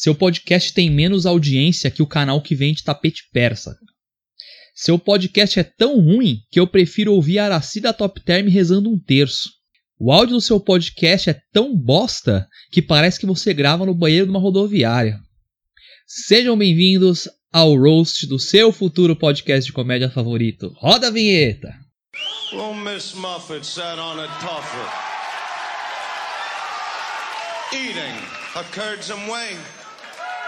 Seu podcast tem menos audiência que o canal que vende tapete persa. Seu podcast é tão ruim que eu prefiro ouvir a Araci da Top Term rezando um terço. O áudio do seu podcast é tão bosta que parece que você grava no banheiro de uma rodoviária. Sejam bem-vindos ao roast do seu futuro podcast de comédia favorito. Roda a vinheta! Well, Miss Muffet sat on a tuffet, eating curds and whey.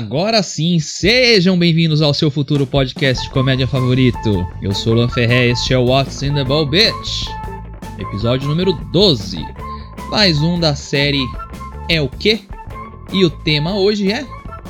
Agora sim, sejam bem-vindos ao seu futuro podcast de comédia favorito. Eu sou Luan Ferré e este é o What's in the Ball Bitch, episódio número 12. Mais um da série É o que? E o tema hoje é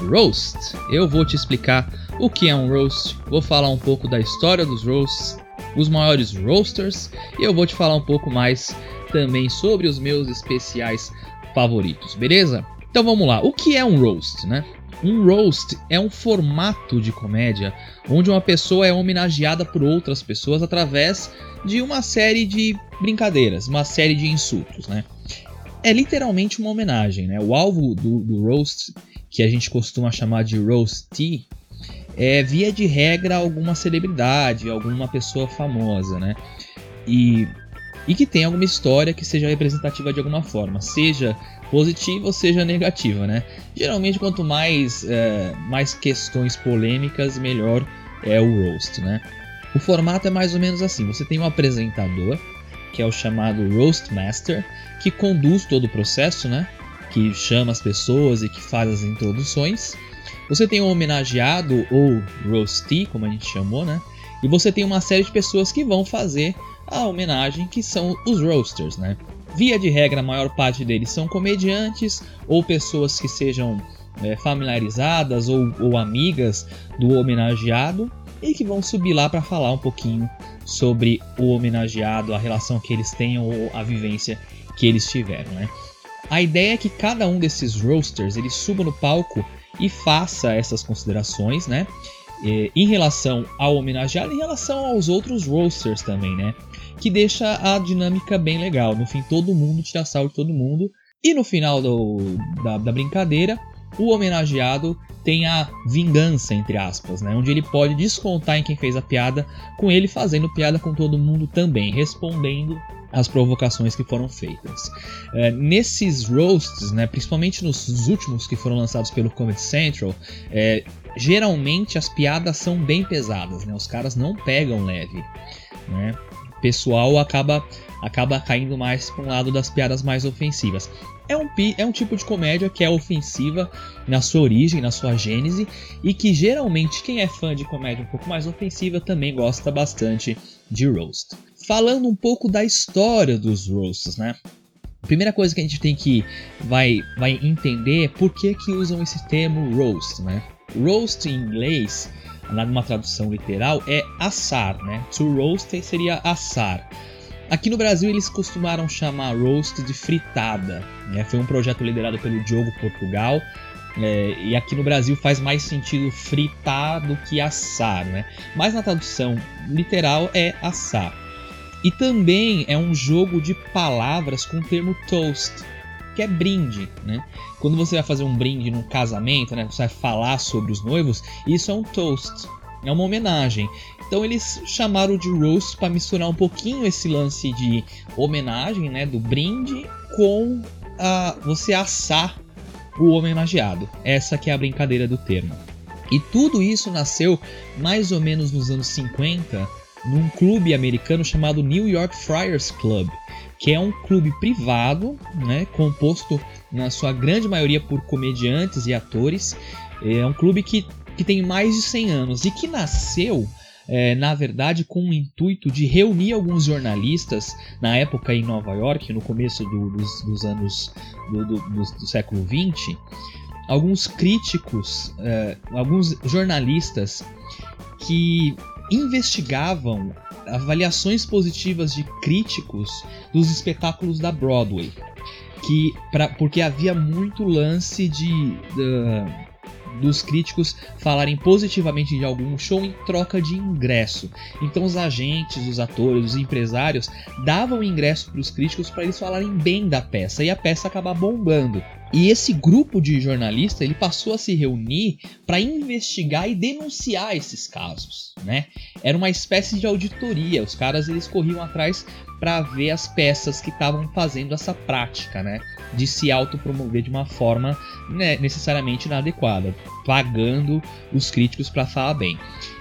Roast. Eu vou te explicar o que é um roast, vou falar um pouco da história dos roasts, os maiores roasters e eu vou te falar um pouco mais também sobre os meus especiais favoritos, beleza? Então vamos lá, o que é um roast, né? Um roast é um formato de comédia onde uma pessoa é homenageada por outras pessoas através de uma série de brincadeiras, uma série de insultos, né? É literalmente uma homenagem, né? O alvo do, do roast, que a gente costuma chamar de roastie, é via de regra alguma celebridade, alguma pessoa famosa, né? E, e que tem alguma história que seja representativa de alguma forma, seja positiva ou seja negativa, né? Geralmente quanto mais, é, mais questões polêmicas, melhor é o roast, né? O formato é mais ou menos assim: você tem um apresentador, que é o chamado Roast Master, que conduz todo o processo, né? Que chama as pessoas e que faz as introduções. Você tem um homenageado ou roastee, como a gente chamou, né? E você tem uma série de pessoas que vão fazer a homenagem, que são os roasters, né? Via de regra, a maior parte deles são comediantes ou pessoas que sejam é, familiarizadas ou, ou amigas do homenageado e que vão subir lá para falar um pouquinho sobre o homenageado, a relação que eles tenham ou a vivência que eles tiveram, né? A ideia é que cada um desses roasters ele suba no palco e faça essas considerações, né? Em relação ao homenageado, em relação aos outros roasters também, né? que deixa a dinâmica bem legal. No fim, todo mundo tira sal de todo mundo. E no final do, da, da, brincadeira, o homenageado tem a vingança, entre aspas, né? onde ele pode descontar em quem fez a piada, com ele fazendo piada com todo mundo também, respondendo as provocações que foram feitas. É, nesses roasts, né, principalmente nos últimos que foram lançados pelo Comedy Central, é, geralmente as piadas são bem pesadas, né? os caras não pegam leve. Né? pessoal acaba acaba caindo mais para um lado das piadas mais ofensivas. É um, é um tipo de comédia que é ofensiva na sua origem, na sua gênese, e que geralmente quem é fã de comédia um pouco mais ofensiva também gosta bastante de roast. Falando um pouco da história dos roasts, né? A primeira coisa que a gente tem que vai, vai entender é por que, que usam esse termo roast, né? Roast em inglês numa tradução literal, é assar, né? To roast seria assar. Aqui no Brasil eles costumaram chamar roast de fritada. Né? Foi um projeto liderado pelo Diogo Portugal. É, e aqui no Brasil faz mais sentido fritar do que assar, né? Mas na tradução literal é assar. E também é um jogo de palavras com o termo toast, que é brinde, né? Quando você vai fazer um brinde num casamento, né? Você vai falar sobre os noivos, isso é um toast, é uma homenagem. Então eles chamaram de roast para misturar um pouquinho esse lance de homenagem, né? Do brinde com a, você assar o homenageado. Essa que é a brincadeira do termo. E tudo isso nasceu mais ou menos nos anos 50 num clube americano chamado New York Friars Club, que é um clube privado, né, composto na sua grande maioria por comediantes e atores. É um clube que, que tem mais de 100 anos e que nasceu é, na verdade, com o intuito de reunir alguns jornalistas, na época em Nova York, no começo do, dos, dos, anos do, do, do, século XX, alguns críticos, é, alguns jornalistas que investigavam avaliações positivas de críticos dos espetáculos da Broadway. Que, pra, porque havia muito lance de, dos críticos falarem positivamente de algum show em troca de ingresso. Então os agentes, os atores, os empresários davam ingresso para os críticos para eles falarem bem da peça e a peça acabar bombando. E esse grupo de jornalistas ele passou a se reunir para investigar e denunciar esses casos, né? Era uma espécie de auditoria. Os caras eles corriam atrás para ver as peças que estavam fazendo essa prática, né? De se autopromover de uma forma né, necessariamente inadequada, pagando os críticos para falar bem.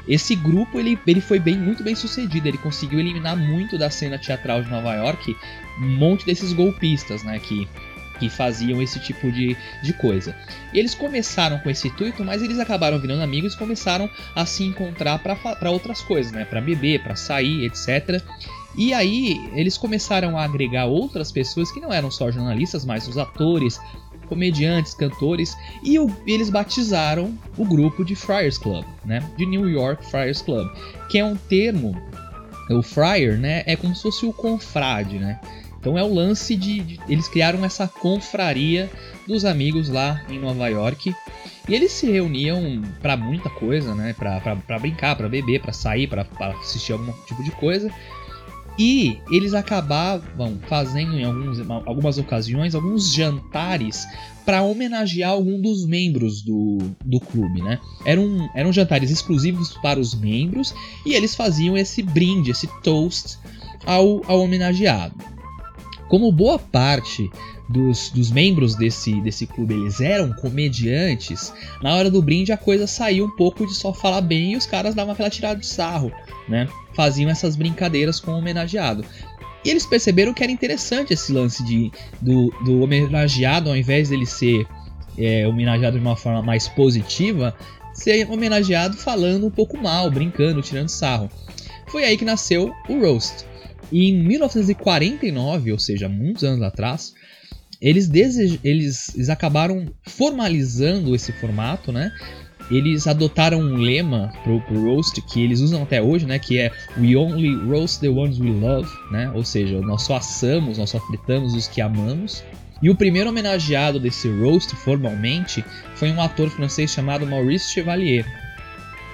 Esse grupo ele, ele foi bem muito bem sucedido. Ele conseguiu eliminar muito da cena teatral de Nova York um monte desses golpistas, né? Que que faziam esse tipo de, de coisa. E eles começaram com esse intuito, mas eles acabaram virando amigos e começaram a se encontrar para outras coisas, né? Para beber, para sair, etc. E aí eles começaram a agregar outras pessoas que não eram só jornalistas, mas os atores, comediantes, cantores, e o, eles batizaram o grupo de Friars Club, né? De New York Friars Club, que é um termo, o friar, né? É como se fosse o confrade, né? Então é o lance de, de, eles criaram essa confraria dos amigos lá em Nova York e eles se reuniam para muita coisa, né? Para brincar, para beber, para sair, para assistir algum tipo de coisa. E eles acabavam fazendo em alguns, algumas ocasiões alguns jantares para homenagear algum dos membros do, do clube, né? Eram, eram jantares exclusivos para os membros e eles faziam esse brinde, esse toast ao, ao homenageado. Como boa parte dos, dos, membros desse, desse clube eles eram comediantes, na hora do brinde a coisa saiu um pouco de só falar bem e os caras davam aquela tirada de sarro, né? Faziam essas brincadeiras com o homenageado. E eles perceberam que era interessante esse lance de, do, do homenageado, ao invés dele ser é, homenageado de uma forma mais positiva, ser homenageado falando um pouco mal, brincando, tirando sarro. Foi aí que nasceu o Roast. E em 1949, ou seja, muitos anos atrás, eles, desej... eles, eles acabaram formalizando esse formato, né? Eles adotaram um lema pro, pro roast que eles usam até hoje, né? Que é We only roast the ones we love, né? Ou seja, nós só assamos, nós só fritamos os que amamos. E o primeiro homenageado desse roast, formalmente, foi um ator francês chamado Maurice Chevalier,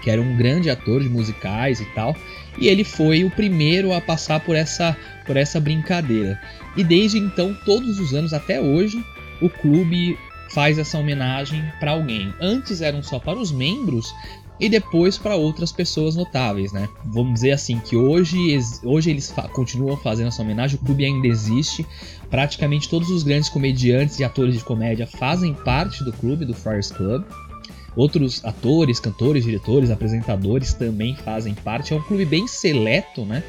que era um grande ator de musicais e tal, e ele foi o primeiro a passar por essa, por essa brincadeira. E desde então, todos os anos até hoje, o clube faz essa homenagem para alguém. Antes eram só para os membros e depois para outras pessoas notáveis, né? Vamos dizer assim que hoje, hoje eles fa continuam fazendo essa homenagem, o clube ainda existe. Praticamente todos os grandes comediantes e atores de comédia fazem parte do clube do Friars Club. Outros atores, cantores, diretores, apresentadores também fazem parte. É um clube bem seleto, né?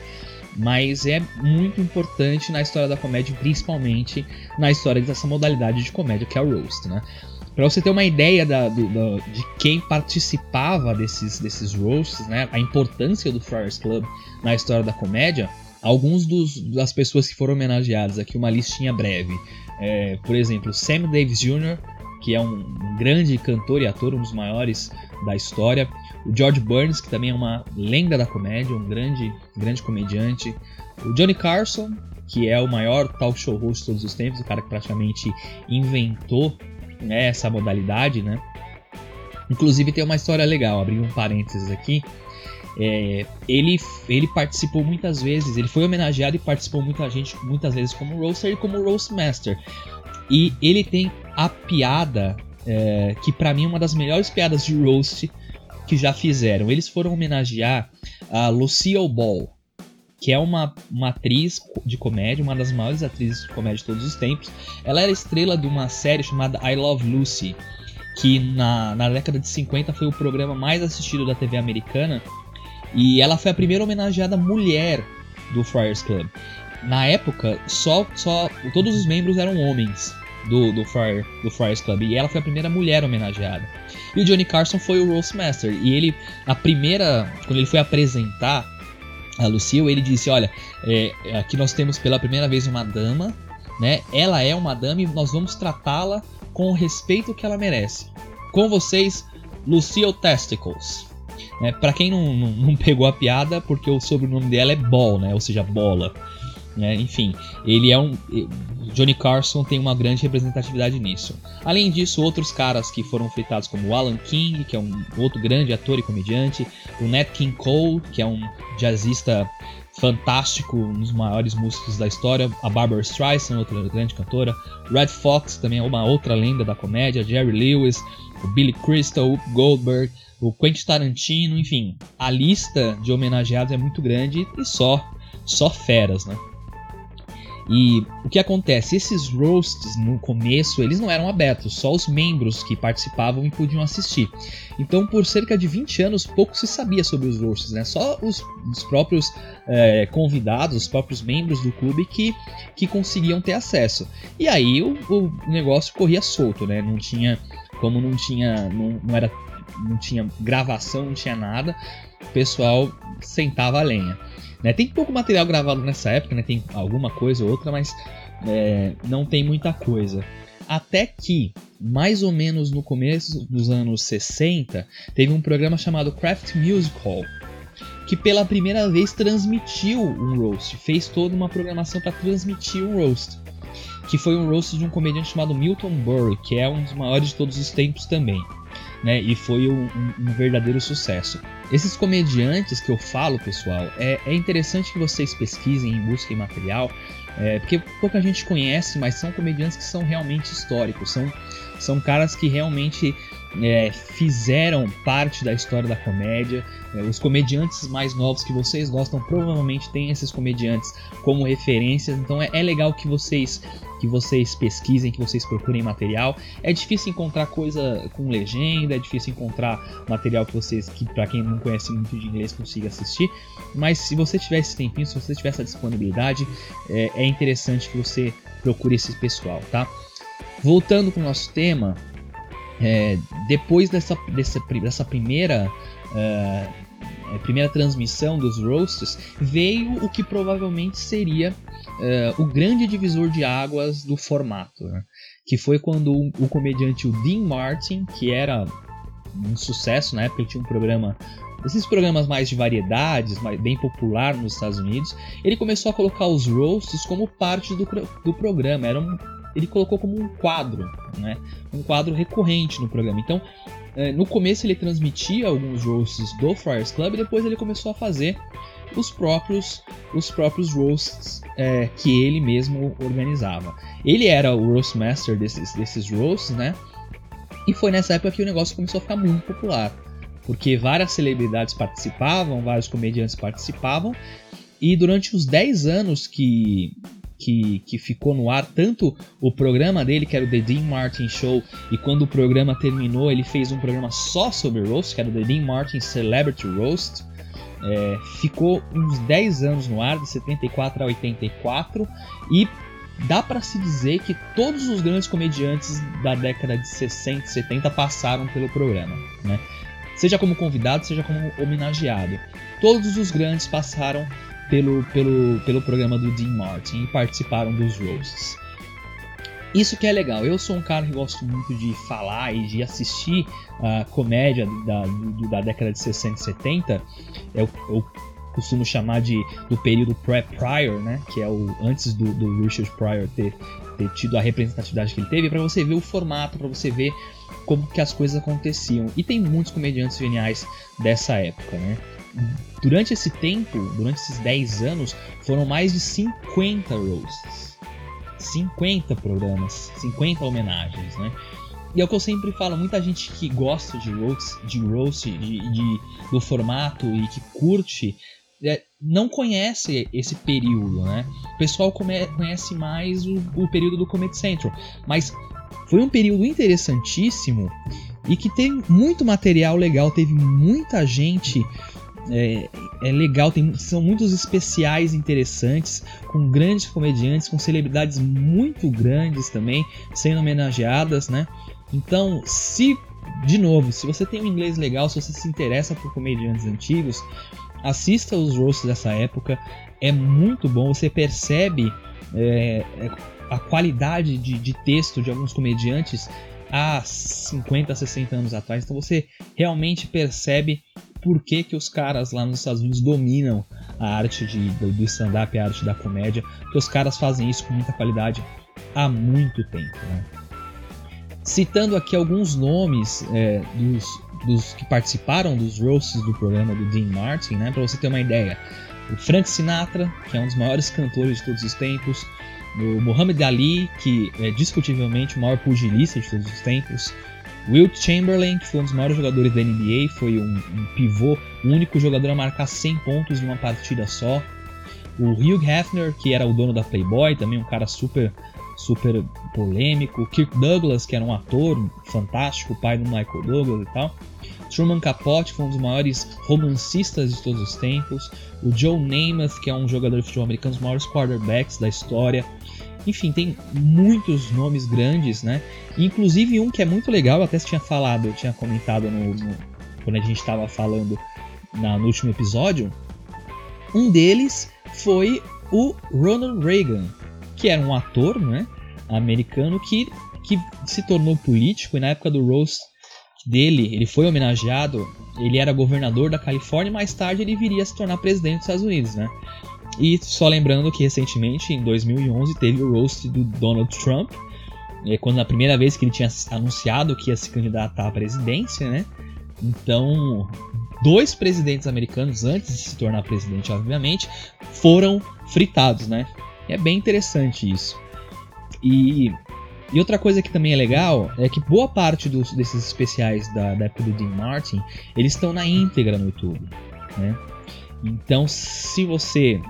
Mas é muito importante na história da comédia, principalmente na história dessa modalidade de comédia que é o roast, né? Para você ter uma ideia da, do, da, de quem participava desses, desses roasts, né? A importância do Friars Club na história da comédia, alguns dos, das pessoas que foram homenageadas aqui, uma listinha breve. É, por exemplo, Sam Davis Jr., que é um, grande cantor e ator, um dos maiores da história. O George Burns, que também é uma lenda da comédia, um grande, grande comediante. O Johnny Carson, que é o maior talk show host de todos os tempos, o cara que praticamente inventou né, essa modalidade, né? Inclusive tem uma história legal, abrindo um parênteses aqui. É, ele, ele participou muitas vezes, ele foi homenageado e participou muita gente, muitas vezes como roaster e como roast master. E ele tem a piada é, que para mim é uma das melhores piadas de roast que já fizeram. Eles foram homenagear a Lucille Ball, que é uma, uma atriz de comédia, uma das maiores atrizes de comédia de todos os tempos. Ela era estrela de uma série chamada I Love Lucy, que na, na década de 50 foi o programa mais assistido da TV americana. E ela foi a primeira homenageada mulher do Friars Club. Na época, só, só todos os membros eram homens do, do, Friar, do Friars Club. E ela foi a primeira mulher homenageada. E o Johnny Carson foi o Roast Master. E ele, a primeira, quando ele foi apresentar a Lucille, ele disse: Olha, é, aqui nós temos pela primeira vez uma dama, né? Ela é uma dama e nós vamos tratá-la com o respeito que ela merece. Com vocês, Lucille Testicles. É, para quem não, não, não, pegou a piada, porque o sobrenome dela é Ball, né? Ou seja, bola. É, enfim, ele é um. Johnny Carson tem uma grande representatividade nisso. Além disso, outros caras que foram fritados como o Alan King, que é um outro grande ator e comediante, o Nat King Cole, que é um jazzista fantástico, um dos maiores músicos da história, a Barbara Streisand, outra grande cantora, Red Fox, também é uma outra lenda da comédia, Jerry Lewis, o Billy Crystal, o Goldberg, o Quentin Tarantino, enfim, a lista de homenageados é muito grande e só só feras, né? E o que acontece? Esses roasts no começo eles não eram abertos, só os membros que participavam e podiam assistir. Então, por cerca de 20 anos, pouco se sabia sobre os roasts, né? Só os, os próprios é, convidados, os próprios membros do clube que, que conseguiam ter acesso. E aí o, o negócio corria solto, né? Não tinha. Como não tinha. Não, não era. Não tinha gravação, não tinha nada, o pessoal sentava a lenha. Né? Tem pouco material gravado nessa época, né? tem alguma coisa ou outra, mas é, não tem muita coisa. Até que, mais ou menos no começo dos anos 60, teve um programa chamado Craft Music Hall, que pela primeira vez transmitiu um roast, fez toda uma programação para transmitir um roast, que foi um roast de um comediante chamado Milton Berle, que é um dos maiores de todos os tempos também né? E foi um, um, verdadeiro sucesso. Esses comediantes que eu falo, pessoal, é, é interessante que vocês pesquisem e busquem material, é, porque pouca gente conhece, mas são comediantes que são realmente históricos, são, são caras que realmente é, fizeram parte da história da comédia. É, os comediantes mais novos que vocês gostam provavelmente têm esses comediantes como referências, então é, é legal que vocês que vocês pesquisem, que vocês procurem material. É difícil encontrar coisa com legenda, é difícil encontrar material que vocês, que para quem não conhece muito de inglês, consiga assistir. Mas se você tiver esse tempinho, se você tiver essa disponibilidade, é, é interessante que você procure esse pessoal, tá? Voltando para o nosso tema, é, depois dessa, dessa, dessa primeira uh, primeira transmissão dos roasts, veio o que provavelmente seria uh, o grande divisor de águas do formato, né? que foi quando o, o, comediante o Dean Martin, que era um sucesso na época, ele tinha um programa esses programas mais de variedades, mais, bem popular nos Estados Unidos, ele começou a colocar os roasts como parte do, do programa. Era um, ele colocou como um quadro, né? Um quadro recorrente no programa. Então, é, no começo ele transmitia alguns roasts do Friars Club e depois ele começou a fazer os próprios os próprios roasts é, que ele mesmo organizava. Ele era o roast master desses, desses roasts, né? E foi nessa época que o negócio começou a ficar muito popular, porque várias celebridades participavam, vários comediantes participavam, e durante os 10 anos que que, que ficou no ar, tanto o programa dele, que era o The Dean Martin Show, e quando o programa terminou, ele fez um programa só sobre roast, que era o The Dean Martin Celebrity Roast. É, ficou uns 10 anos no ar, de 74 a 84, e dá para se dizer que todos os grandes comediantes da década de 60 e 70 passaram pelo programa, né? Seja como convidado, seja como homenageado. Todos os grandes passaram pelo, pelo, pelo programa do Dean Martin e participaram dos roasts. Isso que é legal. Eu sou um cara que gosto muito de falar e de assistir a comédia da, da década de 60 e 70. Eu, eu costumo chamar de do período pré-Pryor, né? Que é o antes do, do Richard Pryor ter, ter tido a representatividade que ele teve, para você ver o formato, para você ver como que as coisas aconteciam. E tem muitos comediantes geniais dessa época, né? Durante esse tempo, durante esses 10 anos, foram mais de 50 roasts. 50 programas, 50 homenagens, né? E é o que eu sempre falo, muita gente que gosta de roast, de roast, de, de do formato e que curte, é, não conhece esse período, né? O pessoal come, conhece mais o, o período do Comedy Central, mas foi um período interessantíssimo e que tem muito material legal, teve muita gente é, é legal, tem, são muitos especiais interessantes, com grandes comediantes, com celebridades muito grandes também, sendo homenageadas, né? Então, se, de novo, se você tem um inglês legal, se você se interessa por comediantes antigos, assista os roasts dessa época, é muito bom, você percebe é, é a qualidade de, de texto de alguns comediantes há 50, 60 anos atrás, então você realmente percebe por que, que os caras lá nos Estados Unidos dominam a arte de, do stand-up, a arte da comédia, que os caras fazem isso com muita qualidade há muito tempo. Né? Citando aqui alguns nomes é, dos, dos, que participaram dos roasts do programa do Dean Martin, né, para você ter uma ideia. O Frank Sinatra, que é um dos maiores cantores de todos os tempos, o Muhammad Ali, que é discutivelmente o maior pugilista de todos os tempos, Wilt Chamberlain, que foi um dos maiores jogadores da NBA, foi um, um pivô, o único jogador a marcar 100 pontos em uma partida só. O Hugh Hefner, que era o dono da Playboy, também um cara super super polêmico. Kirk Douglas, que era um ator fantástico, pai do Michael Douglas e tal. Truman Capote, que foi um dos maiores romancistas de todos os tempos. O Joe Namath, que é um jogador de futebol americano, um dos maiores quarterbacks da história. Enfim, tem muitos nomes grandes, né? Inclusive um que é muito legal, até tinha falado, eu tinha comentado no, no quando a gente estava falando na, no último episódio. Um deles foi o Ronald Reagan, que era um ator, né? Americano que, que se tornou político e na época do roast dele, ele foi homenageado, ele era governador da Califórnia e mais tarde ele viria a se tornar presidente dos Estados Unidos, né? E só lembrando que recentemente, em 2011, teve o roast do Donald Trump, é, quando a primeira vez que ele tinha anunciado que ia se candidatar à presidência, né? Então, dois presidentes americanos, antes de se tornar presidente, obviamente, foram fritados, né? É bem interessante isso. E, e outra coisa que também é legal é que boa parte dos, desses especiais da, da época do Dean Martin, eles estão na íntegra no YouTube, né? Então, se você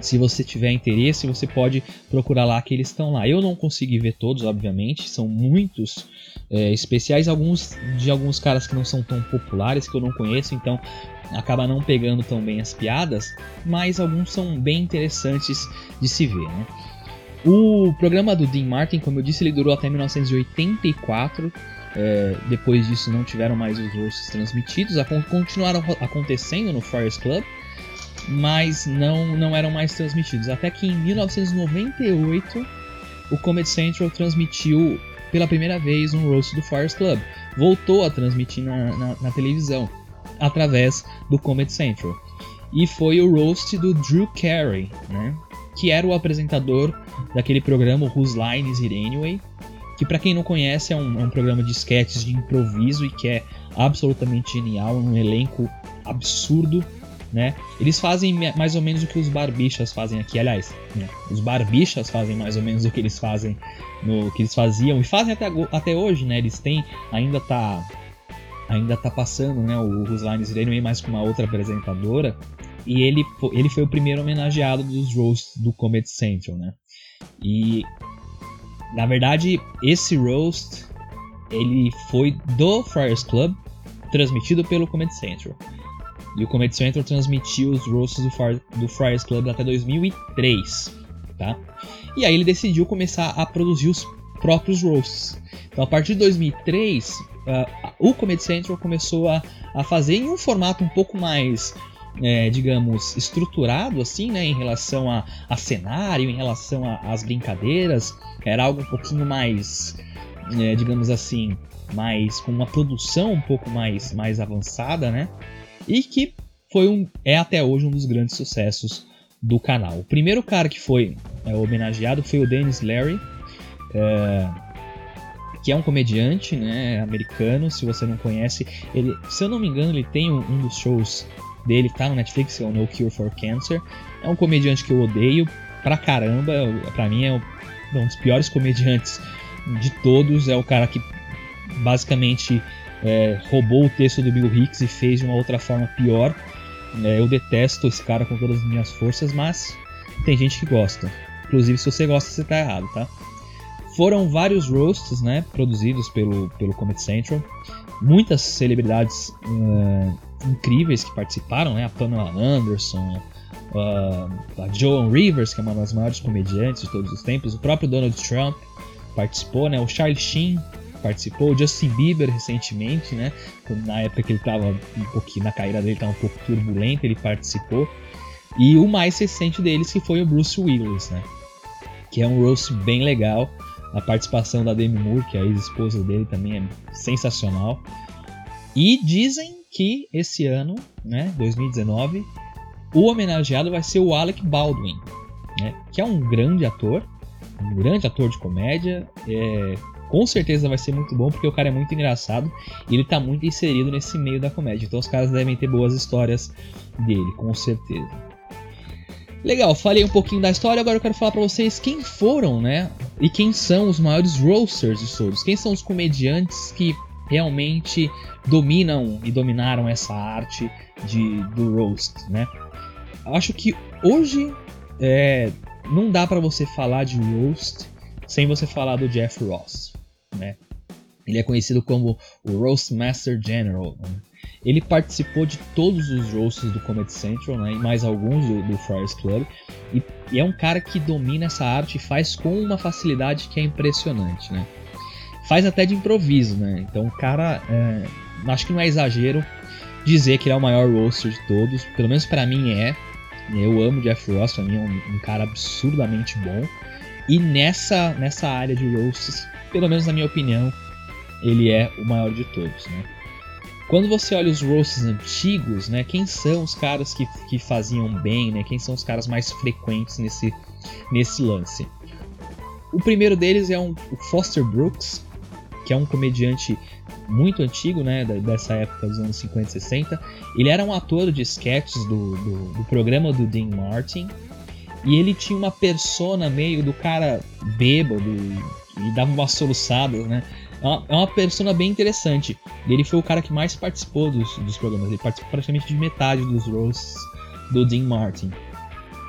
se você tiver interesse, você pode procurar lá que eles estão lá. Eu não consegui ver todos, obviamente, são muitos é, especiais, alguns de alguns caras que não são tão populares, que eu não conheço, então acaba não pegando tão bem as piadas, mas alguns são bem interessantes de se ver. Né? O programa do Dean Martin, como eu disse, ele durou até 1984. É, depois disso não tiveram mais os roasts transmitidos, continuaram acontecendo no Friars Club, mas não, não eram mais transmitidos. Até que em 1998 o Comedy Central transmitiu pela primeira vez um roast do Friars Club. Voltou a transmitir na, na, na televisão através do Comedy Central. E foi o roast do Drew Carey, né? que era o apresentador daquele programa Whose Line Is It Anyway, que para quem não conhece é um, é um, programa de sketches de improviso e que é absolutamente genial, um elenco absurdo, né? Eles fazem mais ou menos o que os barbichas fazem aqui, aliás, né? os barbichas fazem mais ou menos o que eles fazem no que eles faziam e fazem até, até hoje, né? Eles têm ainda tá ainda tá passando, né, o Whose Line Is It Anyway mais com uma outra apresentadora, e ele, ele foi o primeiro homenageado dos roasts do Comedy Central, né? E na verdade, esse roast ele foi do Friars Club, transmitido pelo Comedy Central. E o Comedy Central transmitiu os roasts do, Far, do Friars Club até 2003, tá? E aí ele decidiu começar a produzir os próprios roasts. Então, a partir de 2003, uh, o Comedy Central começou a, a fazer em um formato um pouco mais é, digamos, estruturado assim, né, em relação a, a cenário, em relação às brincadeiras, era algo um pouquinho mais, é, digamos assim, mais com uma produção um pouco mais, mais avançada, né, e que foi um, é até hoje um dos grandes sucessos do canal. O primeiro cara que foi é, homenageado foi o Dennis Larry, é, que é um comediante né, americano. Se você não conhece, ele, se eu não me engano, ele tem um, um dos shows dele tá no Netflix, é o No Cure for Cancer. É um comediante que eu odeio pra caramba, pra mim é um dos piores comediantes de todos. É o cara que basicamente é, roubou o texto do Bill Hicks e fez de uma outra forma pior. É, eu detesto esse cara com todas as minhas forças, mas tem gente que gosta. Inclusive, se você gosta, você tá errado, tá? Foram vários roasts, né, produzidos pelo, pelo Comedy Central. Muitas celebridades uh, incríveis que participaram, né? A Pamela Anderson, uh, a Joan Rivers, que é uma das maiores comediantes de todos os tempos, o próprio Donald Trump participou, né? O Charlie Sheen participou, o Justin Bieber recentemente, né? Na época que ele estava um pouquinho na carreira dele estava um pouco turbulento, ele participou. E o mais recente deles que foi o Bruce Willis, né? Que é um roast bem legal. A participação da Demi Moore, que é a ex-esposa dele, também é sensacional. E dizem que esse ano, né, 2019, o homenageado vai ser o Alec Baldwin, né, que é um grande ator, um grande ator de comédia. É, com certeza vai ser muito bom porque o cara é muito engraçado e ele tá muito inserido nesse meio da comédia. Então os caras devem ter boas histórias dele, com certeza. Legal, falei um pouquinho da história, agora eu quero falar para vocês quem foram, né? E quem são os maiores roasters de todos. Quem são os comediantes que realmente dominam e dominaram essa arte de, do roast, né? Acho que hoje é, não dá para você falar de roast sem você falar do Jeff Ross, né? Ele é conhecido como o Roast Master General. Né? Ele participou de todos os roasts do Comedy Central, né? E mais alguns do, do Friars Club. E, e, é um cara que domina essa arte e faz com uma facilidade que é impressionante, né? Faz até de improviso, né? Então o cara, é, acho que não é exagero dizer que ele é o maior roaster de todos. Pelo menos para mim é. Eu amo Jeff Ross, pra mim é um, um, cara absurdamente bom. E nessa, nessa área de roasts, pelo menos na minha opinião, ele é o maior de todos, né? Quando você olha os roasts antigos, né, quem são os caras que, que faziam bem, né, quem são os caras mais frequentes nesse, nesse lance? O primeiro deles é um, o Foster Brooks, que é um comediante muito antigo, né, dessa época dos anos 50 e 60. Ele era um ator de sketches do, do, do programa do Dean Martin, e ele tinha uma persona meio do cara bêbado e dava umas soluçadas, né? É uma, é uma persona bem interessante. Ele foi o cara que mais participou dos, dos programas. Ele participou praticamente de metade dos roasts do Dean Martin.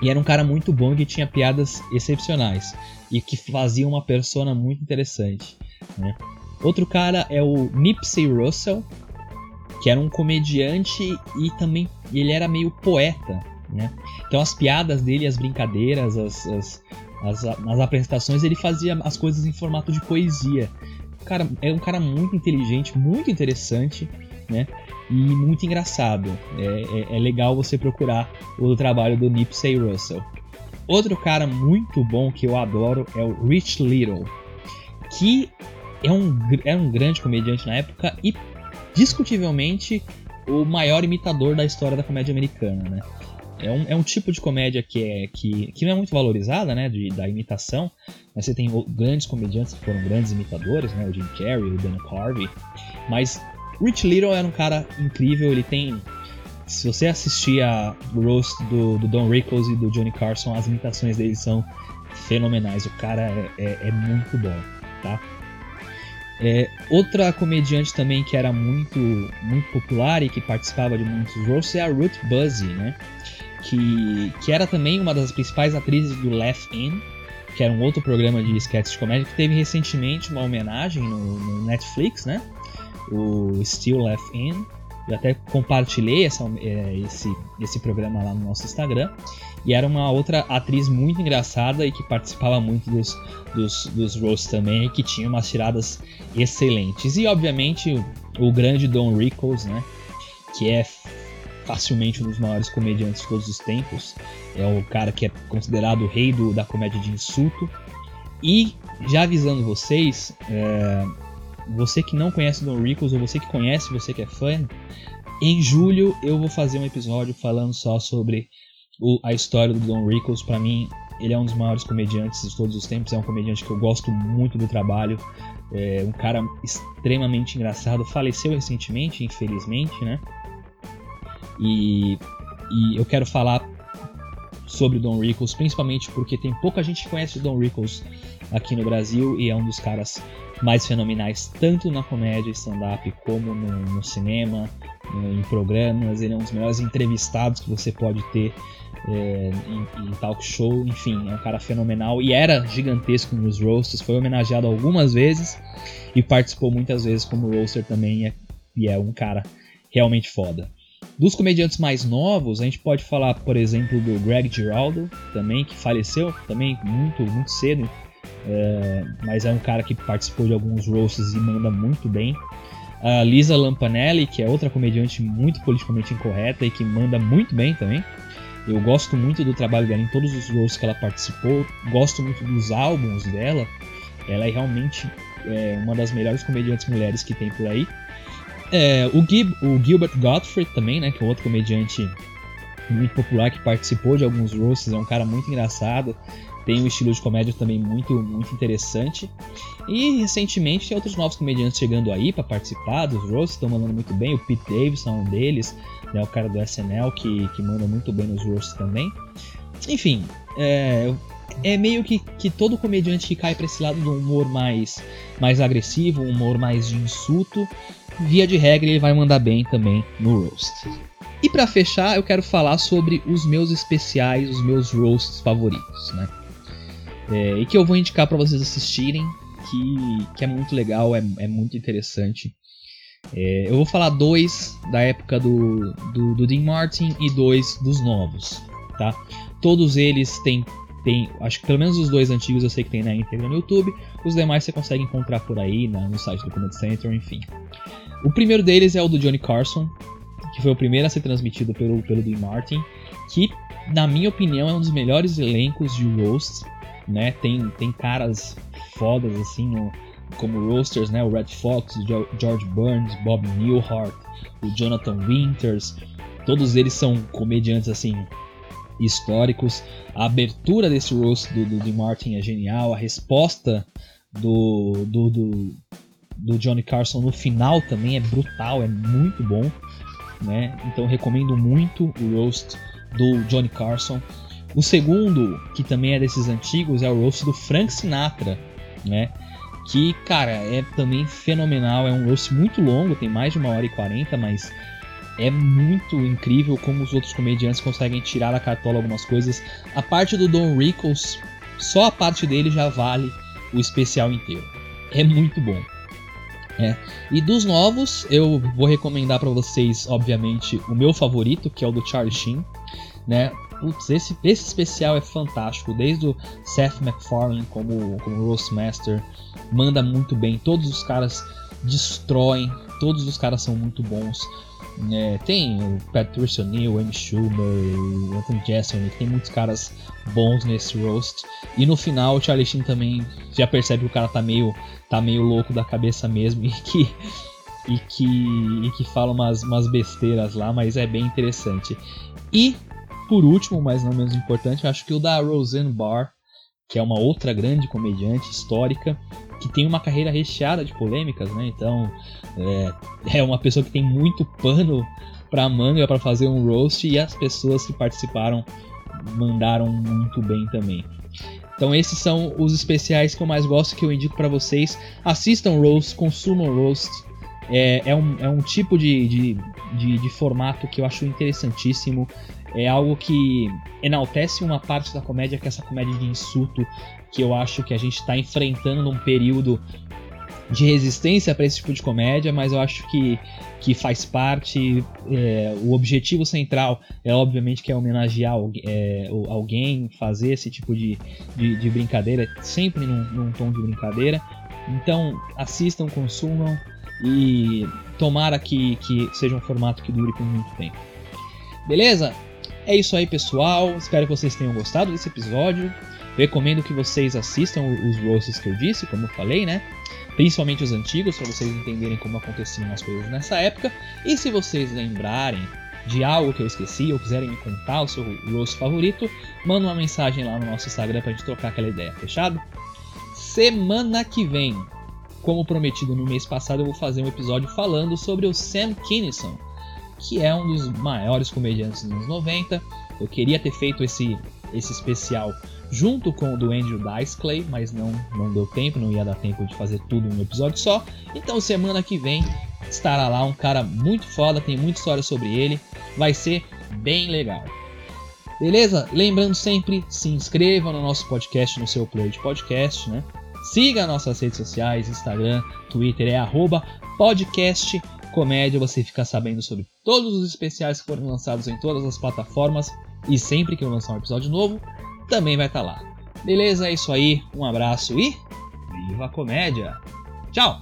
E era um cara muito bom que tinha piadas excepcionais. E que fazia uma persona muito interessante. Né? Outro cara é o Nipsey Russell, que era um comediante e também ele era meio poeta. Né? Então as piadas dele, as brincadeiras, as, as, as, as apresentações, ele fazia as coisas em formato de poesia. Cara, é um cara muito inteligente, muito interessante, né? E muito engraçado. É, é, é legal você procurar o trabalho do Nipsey Russell. Outro cara muito bom que eu adoro é o Rich Little, que é um, é um grande comediante na época e discutivelmente o maior imitador da história da comédia americana, né? É um, é um tipo de comédia que, é, que, que não é muito valorizada, né? De, da imitação. Mas você tem grandes comediantes que foram grandes imitadores, né? O Jim Carrey, o Dana Carvey. Mas Rich Little era um cara incrível. Ele tem. Se você assistir a roast do, do Don Rickles e do Johnny Carson, as imitações dele são fenomenais. O cara é, é, é muito bom, tá? É, outra comediante também que era muito, muito popular e que participava de muitos roasts é a Ruth Buzzy, né? Que, que era também uma das principais atrizes do Laugh In, que era um outro programa de sketches de comédia que teve recentemente uma homenagem no, no Netflix, né? O Still Laugh In. Eu até compartilhei essa, é, esse, esse programa lá no nosso Instagram. E era uma outra atriz muito engraçada e que participava muito dos, dos, dos também e que tinha umas tiradas excelentes. E obviamente o, o grande Don Rickles, né? Que é facilmente um dos maiores comediantes de todos os tempos. É o cara que é considerado o rei do, da comédia de insulto. E já avisando vocês, é, você que não conhece Don Rickles ou você que conhece, você que é fã, em julho eu vou fazer um episódio falando só sobre o, a história do Don Rickles. Para mim, ele é um dos maiores comediantes de todos os tempos. É um comediante que eu gosto muito do trabalho. É um cara extremamente engraçado. Faleceu recentemente, infelizmente, né? E, e eu quero falar sobre o Don Rickles, principalmente porque tem pouca gente que conhece o Don Rickles aqui no Brasil e é um dos caras mais fenomenais, tanto na comédia stand-up como no, no cinema, em programas. Ele é um dos melhores entrevistados que você pode ter é, em, em, talk show. Enfim, é um cara fenomenal e era gigantesco nos roasts. Foi homenageado algumas vezes e participou muitas vezes como roaster também. E é, e é um cara realmente foda. Dos comediantes mais novos, a gente pode falar, por exemplo, do Greg Giraldo, também, que faleceu também muito, muito cedo, é, mas é um cara que participou de alguns roasts e manda muito bem. A Lisa Lampanelli, que é outra comediante muito politicamente incorreta e que manda muito bem também. Eu gosto muito do trabalho dela em todos os roasts que ela participou, gosto muito dos álbuns dela. Ela é realmente é, uma das melhores comediantes mulheres que tem por aí. É, o, o, Gilbert Gottfried também, né, que é outro comediante muito popular que participou de alguns roasts, é um cara muito engraçado, tem um estilo de comédia também muito, muito interessante. E recentemente tem outros novos comediantes chegando aí para participar dos roasts, estão mandando muito bem. O Pete Davidson é um deles, né, o cara do SNL que, que manda muito bem nos roasts também. Enfim, é, é meio que, que todo comediante que cai para esse lado do humor mais, mais agressivo, um humor mais de insulto, via de regra ele vai mandar bem também no roast. E para fechar, eu quero falar sobre os meus especiais, os meus roasts favoritos, né? É, e que eu vou indicar para vocês assistirem, que, que é muito legal, é, é muito interessante. É, eu vou falar dois da época do, do, do, Dean Martin e dois dos novos, tá? Todos eles têm, têm, acho que pelo menos os dois antigos eu sei que tem na íntegra no YouTube, os demais você consegue encontrar por aí, no site do Comedy Center, enfim. O primeiro deles é o do Johnny Carson, que foi o primeiro a ser transmitido pelo, pelo Dean Martin, que, na minha opinião, é um dos melhores elencos de roast, né? Tem, tem caras fodas, assim, como roasters, né? O Red Fox, o George Burns, Bob Newhart, o Jonathan Winters, todos eles são comediantes, assim, históricos. A abertura desse roast do, do, do Martin é genial, a resposta do, do, do do Johnny Carson no final também é brutal, é muito bom, né? Então recomendo muito o roast do Johnny Carson. O segundo, que também é desses antigos, é o roast do Frank Sinatra, né? Que, cara, é também fenomenal, é um roast muito longo, tem mais de uma hora e quarenta, mas é muito incrível como os outros comediantes conseguem tirar da cartola algumas coisas. A parte do Don Rickles, só a parte dele já vale o especial inteiro. É muito bom. É. E dos novos, eu vou recomendar para vocês, obviamente, o meu favorito, que é o do Charlie Sheen, né? Putz, esse, esse especial é fantástico, desde o Seth MacFarlane como, como Roastmaster, manda muito bem, todos os caras destroem, todos os caras são muito bons. É, tem o Patricia Neal, o Amy Schumer, o Anthony Jeselnik, tem muitos caras bons nesse roast. E no final o Charlie Sheen também já percebe que o cara tá meio, tá meio louco da cabeça mesmo e que, e que, e que fala umas, umas besteiras lá, mas é bem interessante. E por último, mas não menos importante, acho que o da Roseanne Barr, que é uma outra grande comediante histórica, que tem uma carreira recheada de polêmicas, né? Então é, é uma pessoa que tem muito pano para manga para fazer um roast e as pessoas que participaram mandaram muito bem também. Então esses são os especiais que eu mais gosto, que eu indico para vocês. Assistam roast, consumam roast. É, é, um, é um tipo de, de, de, de formato que eu acho interessantíssimo é algo que enaltece uma parte da comédia, que é essa comédia de insulto, que eu acho que a gente está enfrentando num período de resistência para esse tipo de comédia, mas eu acho que, que faz parte. É, o objetivo central é obviamente que é homenagear é, alguém, fazer esse tipo de, de, de brincadeira, sempre num, num, tom de brincadeira. Então assistam, consumam e tomara que, que seja um formato que dure por muito tempo. Beleza? É isso aí, pessoal. Espero que vocês tenham gostado desse episódio. Recomendo que vocês assistam os roasts que eu disse, como eu falei, né? Principalmente os antigos, para vocês entenderem como aconteciam as coisas nessa época. E se vocês lembrarem de algo que eu esqueci ou quiserem me contar o seu roast favorito, manda uma mensagem lá no nosso Instagram pra gente trocar aquela ideia, fechado? Semana que vem, como prometido no mês passado, eu vou fazer um episódio falando sobre o Sam Kinison que é um dos maiores comediantes dos anos 90. Eu queria ter feito esse, esse especial junto com o do Andrew Dice Clay, mas não, não deu tempo, não ia dar tempo de fazer tudo em um episódio só. Então semana que vem estará lá um cara muito foda, tem muita história sobre ele, vai ser bem legal. Beleza? Lembrando sempre, se inscreva no nosso podcast no seu player de podcast, né? Siga nossas redes sociais, Instagram, Twitter, é arroba podcast comédia, você fica sabendo sobre todos os especiais que foram lançados em todas as plataformas e sempre que eu lançar um episódio novo, também vai estar tá lá. Beleza? É isso aí. Um abraço e viva a comédia! Tchau!